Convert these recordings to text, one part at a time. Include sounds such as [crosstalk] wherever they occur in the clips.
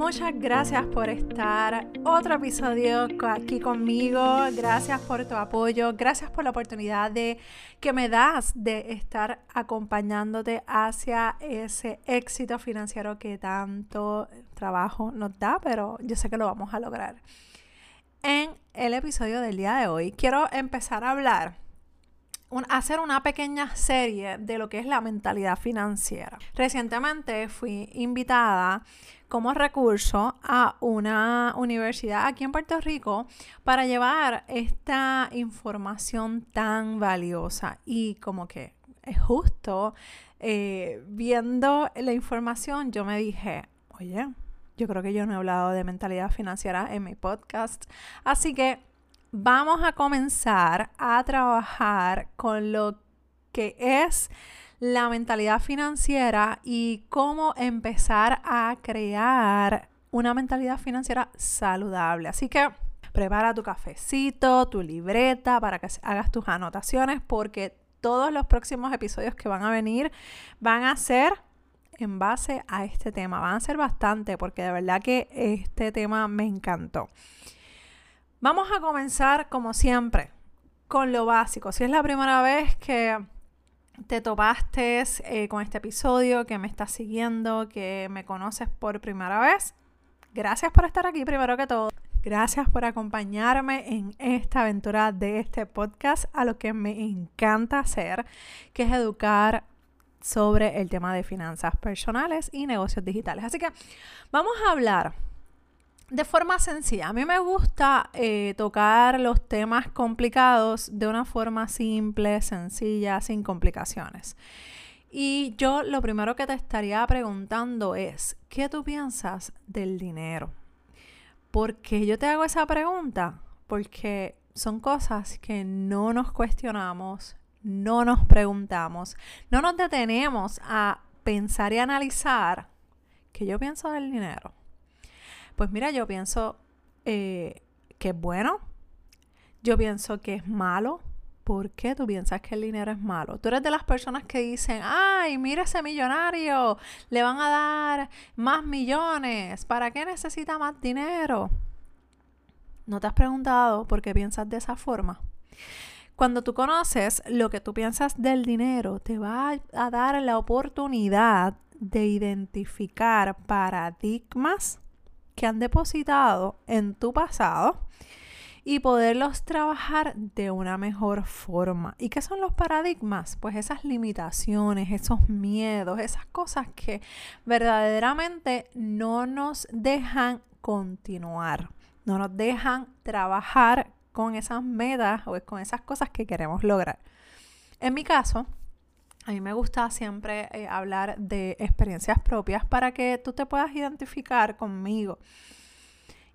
Muchas gracias por estar otro episodio aquí conmigo. Gracias por tu apoyo. Gracias por la oportunidad de que me das de estar acompañándote hacia ese éxito financiero que tanto trabajo nos da, pero yo sé que lo vamos a lograr. En el episodio del día de hoy quiero empezar a hablar hacer una pequeña serie de lo que es la mentalidad financiera. Recientemente fui invitada como recurso a una universidad aquí en Puerto Rico para llevar esta información tan valiosa y como que es justo eh, viendo la información yo me dije, oye, yo creo que yo no he hablado de mentalidad financiera en mi podcast, así que vamos a comenzar a trabajar con lo que es la mentalidad financiera y cómo empezar a crear una mentalidad financiera saludable. Así que prepara tu cafecito, tu libreta para que hagas tus anotaciones porque todos los próximos episodios que van a venir van a ser en base a este tema. Van a ser bastante porque de verdad que este tema me encantó. Vamos a comenzar como siempre con lo básico. Si es la primera vez que te topaste eh, con este episodio, que me estás siguiendo, que me conoces por primera vez, gracias por estar aquí primero que todo. Gracias por acompañarme en esta aventura de este podcast a lo que me encanta hacer, que es educar sobre el tema de finanzas personales y negocios digitales. Así que vamos a hablar de forma sencilla. A mí me gusta eh, tocar los temas complicados de una forma simple, sencilla, sin complicaciones. Y yo lo primero que te estaría preguntando es, ¿qué tú piensas del dinero? ¿Por qué yo te hago esa pregunta? Porque son cosas que no nos cuestionamos, no nos preguntamos, no nos detenemos a pensar y analizar qué yo pienso del dinero. Pues mira, yo pienso eh, que es bueno. Yo pienso que es malo. ¿Por qué tú piensas que el dinero es malo? Tú eres de las personas que dicen, ay, mira ese millonario, le van a dar más millones, ¿para qué necesita más dinero? ¿No te has preguntado por qué piensas de esa forma? Cuando tú conoces lo que tú piensas del dinero, te va a dar la oportunidad de identificar paradigmas que han depositado en tu pasado y poderlos trabajar de una mejor forma. ¿Y qué son los paradigmas? Pues esas limitaciones, esos miedos, esas cosas que verdaderamente no nos dejan continuar, no nos dejan trabajar con esas metas o con esas cosas que queremos lograr. En mi caso, a mí me gusta siempre eh, hablar de experiencias propias para que tú te puedas identificar conmigo.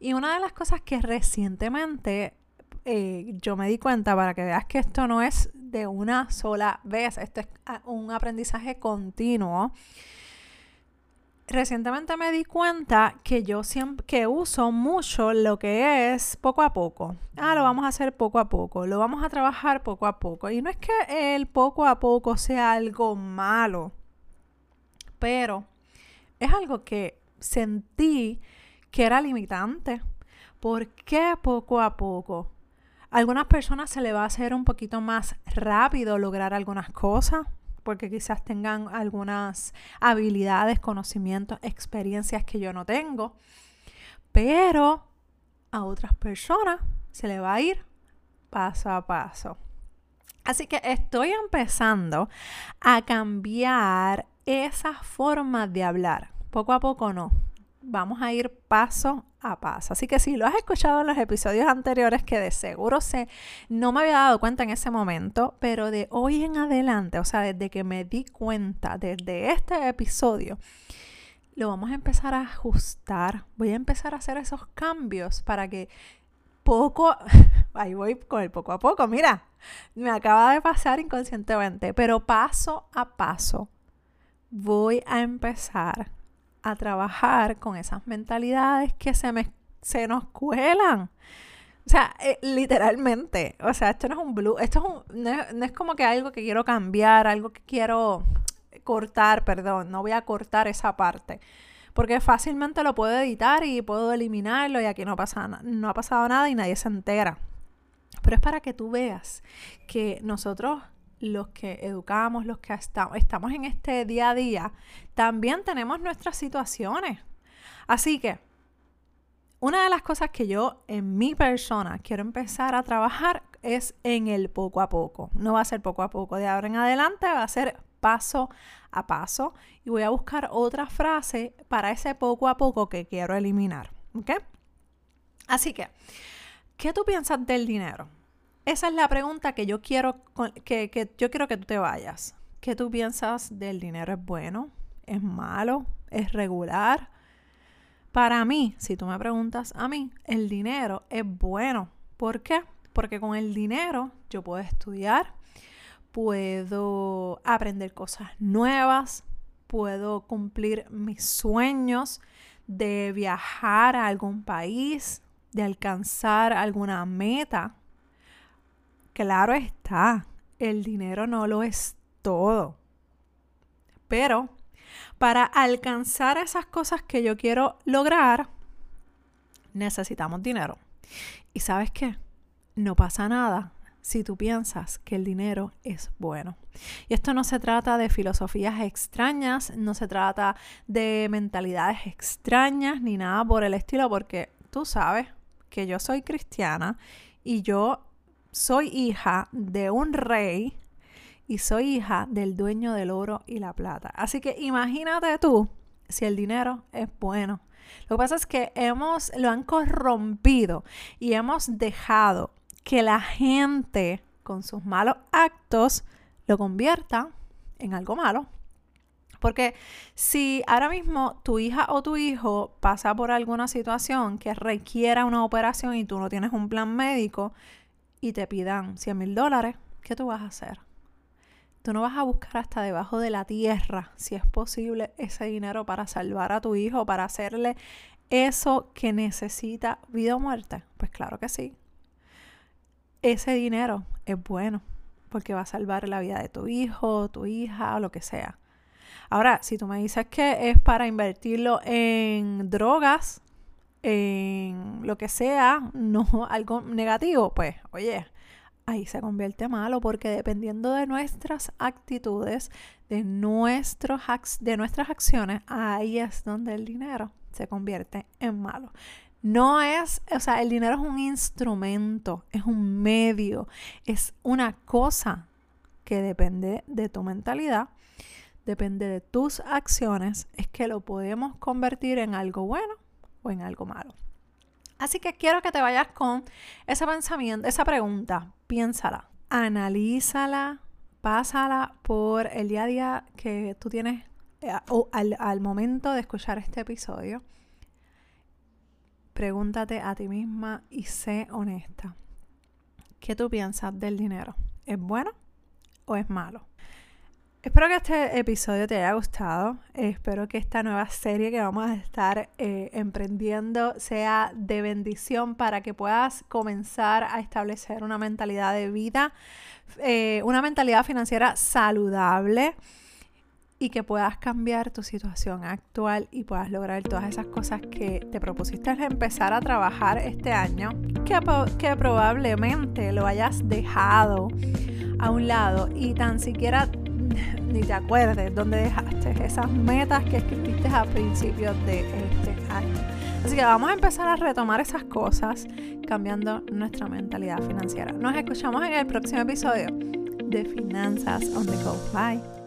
Y una de las cosas que recientemente eh, yo me di cuenta, para que veas que esto no es de una sola vez, esto es ah, un aprendizaje continuo, recientemente me di cuenta que yo siempre que uso mucho lo que es poco a poco. Ah, lo vamos a hacer poco a poco, lo vamos a trabajar poco a poco. Y no es que el poco a poco sea algo malo, pero es algo que sentí que era limitante. ¿Por qué poco a poco? A algunas personas se le va a hacer un poquito más rápido lograr algunas cosas porque quizás tengan algunas habilidades, conocimientos, experiencias que yo no tengo, pero a otras personas se le va a ir paso a paso. Así que estoy empezando a cambiar esa forma de hablar. Poco a poco no. Vamos a ir paso a paso. Así que si lo has escuchado en los episodios anteriores, que de seguro sé, no me había dado cuenta en ese momento, pero de hoy en adelante, o sea, desde que me di cuenta, desde este episodio, lo vamos a empezar a ajustar. Voy a empezar a hacer esos cambios para que poco, [laughs] ahí voy con el poco a poco, mira, me acaba de pasar inconscientemente, pero paso a paso voy a empezar a trabajar con esas mentalidades que se, me, se nos cuelan. O sea, eh, literalmente, o sea, esto no es un blue, esto es no es como que algo que quiero cambiar, algo que quiero cortar, perdón, no voy a cortar esa parte porque fácilmente lo puedo editar y puedo eliminarlo y aquí no, pasa, no ha pasado nada y nadie se entera. Pero es para que tú veas que nosotros los que educamos, los que estamos en este día a día, también tenemos nuestras situaciones. Así que, una de las cosas que yo en mi persona quiero empezar a trabajar es en el poco a poco. No va a ser poco a poco, de ahora en adelante va a ser paso a paso y voy a buscar otra frase para ese poco a poco que quiero eliminar. ¿Ok? Así que, ¿qué tú piensas del dinero? Esa es la pregunta que yo quiero que, que yo quiero que tú te vayas. ¿Qué tú piensas del dinero? ¿Es bueno? ¿Es malo? ¿Es regular? Para mí, si tú me preguntas a mí, el dinero es bueno. ¿Por qué? Porque con el dinero yo puedo estudiar, puedo aprender cosas nuevas, puedo cumplir mis sueños de viajar a algún país, de alcanzar alguna meta. Claro está, el dinero no lo es todo. Pero para alcanzar esas cosas que yo quiero lograr, necesitamos dinero. ¿Y sabes qué? No pasa nada si tú piensas que el dinero es bueno. Y esto no se trata de filosofías extrañas, no se trata de mentalidades extrañas ni nada por el estilo, porque tú sabes que yo soy cristiana y yo soy hija de un rey y soy hija del dueño del oro y la plata. Así que imagínate tú si el dinero es bueno. Lo que pasa es que hemos, lo han corrompido y hemos dejado que la gente con sus malos actos lo convierta en algo malo. Porque si ahora mismo tu hija o tu hijo pasa por alguna situación que requiera una operación y tú no tienes un plan médico y te pidan 100 mil dólares, ¿qué tú vas a hacer? Tú no vas a buscar hasta debajo de la tierra, si es posible, ese dinero para salvar a tu hijo, para hacerle eso que necesita vida o muerte. Pues claro que sí ese dinero es bueno porque va a salvar la vida de tu hijo, tu hija o lo que sea. Ahora, si tú me dices que es para invertirlo en drogas, en lo que sea, [laughs] no algo negativo, pues oye, ahí se convierte malo porque dependiendo de nuestras actitudes, de, nuestros, de nuestras acciones, ahí es donde el dinero se convierte en malo. No es, o sea, el dinero es un instrumento, es un medio, es una cosa que depende de tu mentalidad, depende de tus acciones, es que lo podemos convertir en algo bueno o en algo malo. Así que quiero que te vayas con ese pensamiento, esa pregunta, piénsala, analízala, pásala por el día a día que tú tienes eh, o al, al momento de escuchar este episodio pregúntate a ti misma y sé honesta. ¿Qué tú piensas del dinero? ¿Es bueno o es malo? Espero que este episodio te haya gustado. Espero que esta nueva serie que vamos a estar eh, emprendiendo sea de bendición para que puedas comenzar a establecer una mentalidad de vida, eh, una mentalidad financiera saludable y que puedas cambiar tu situación actual y puedas lograr todas esas cosas que te propusiste empezar a trabajar este año, que, que probablemente lo hayas dejado a un lado y tan siquiera ni te acuerdes dónde dejaste esas metas que escribiste a principios de este año. Así que vamos a empezar a retomar esas cosas cambiando nuestra mentalidad financiera. Nos escuchamos en el próximo episodio de Finanzas on the Go. Bye.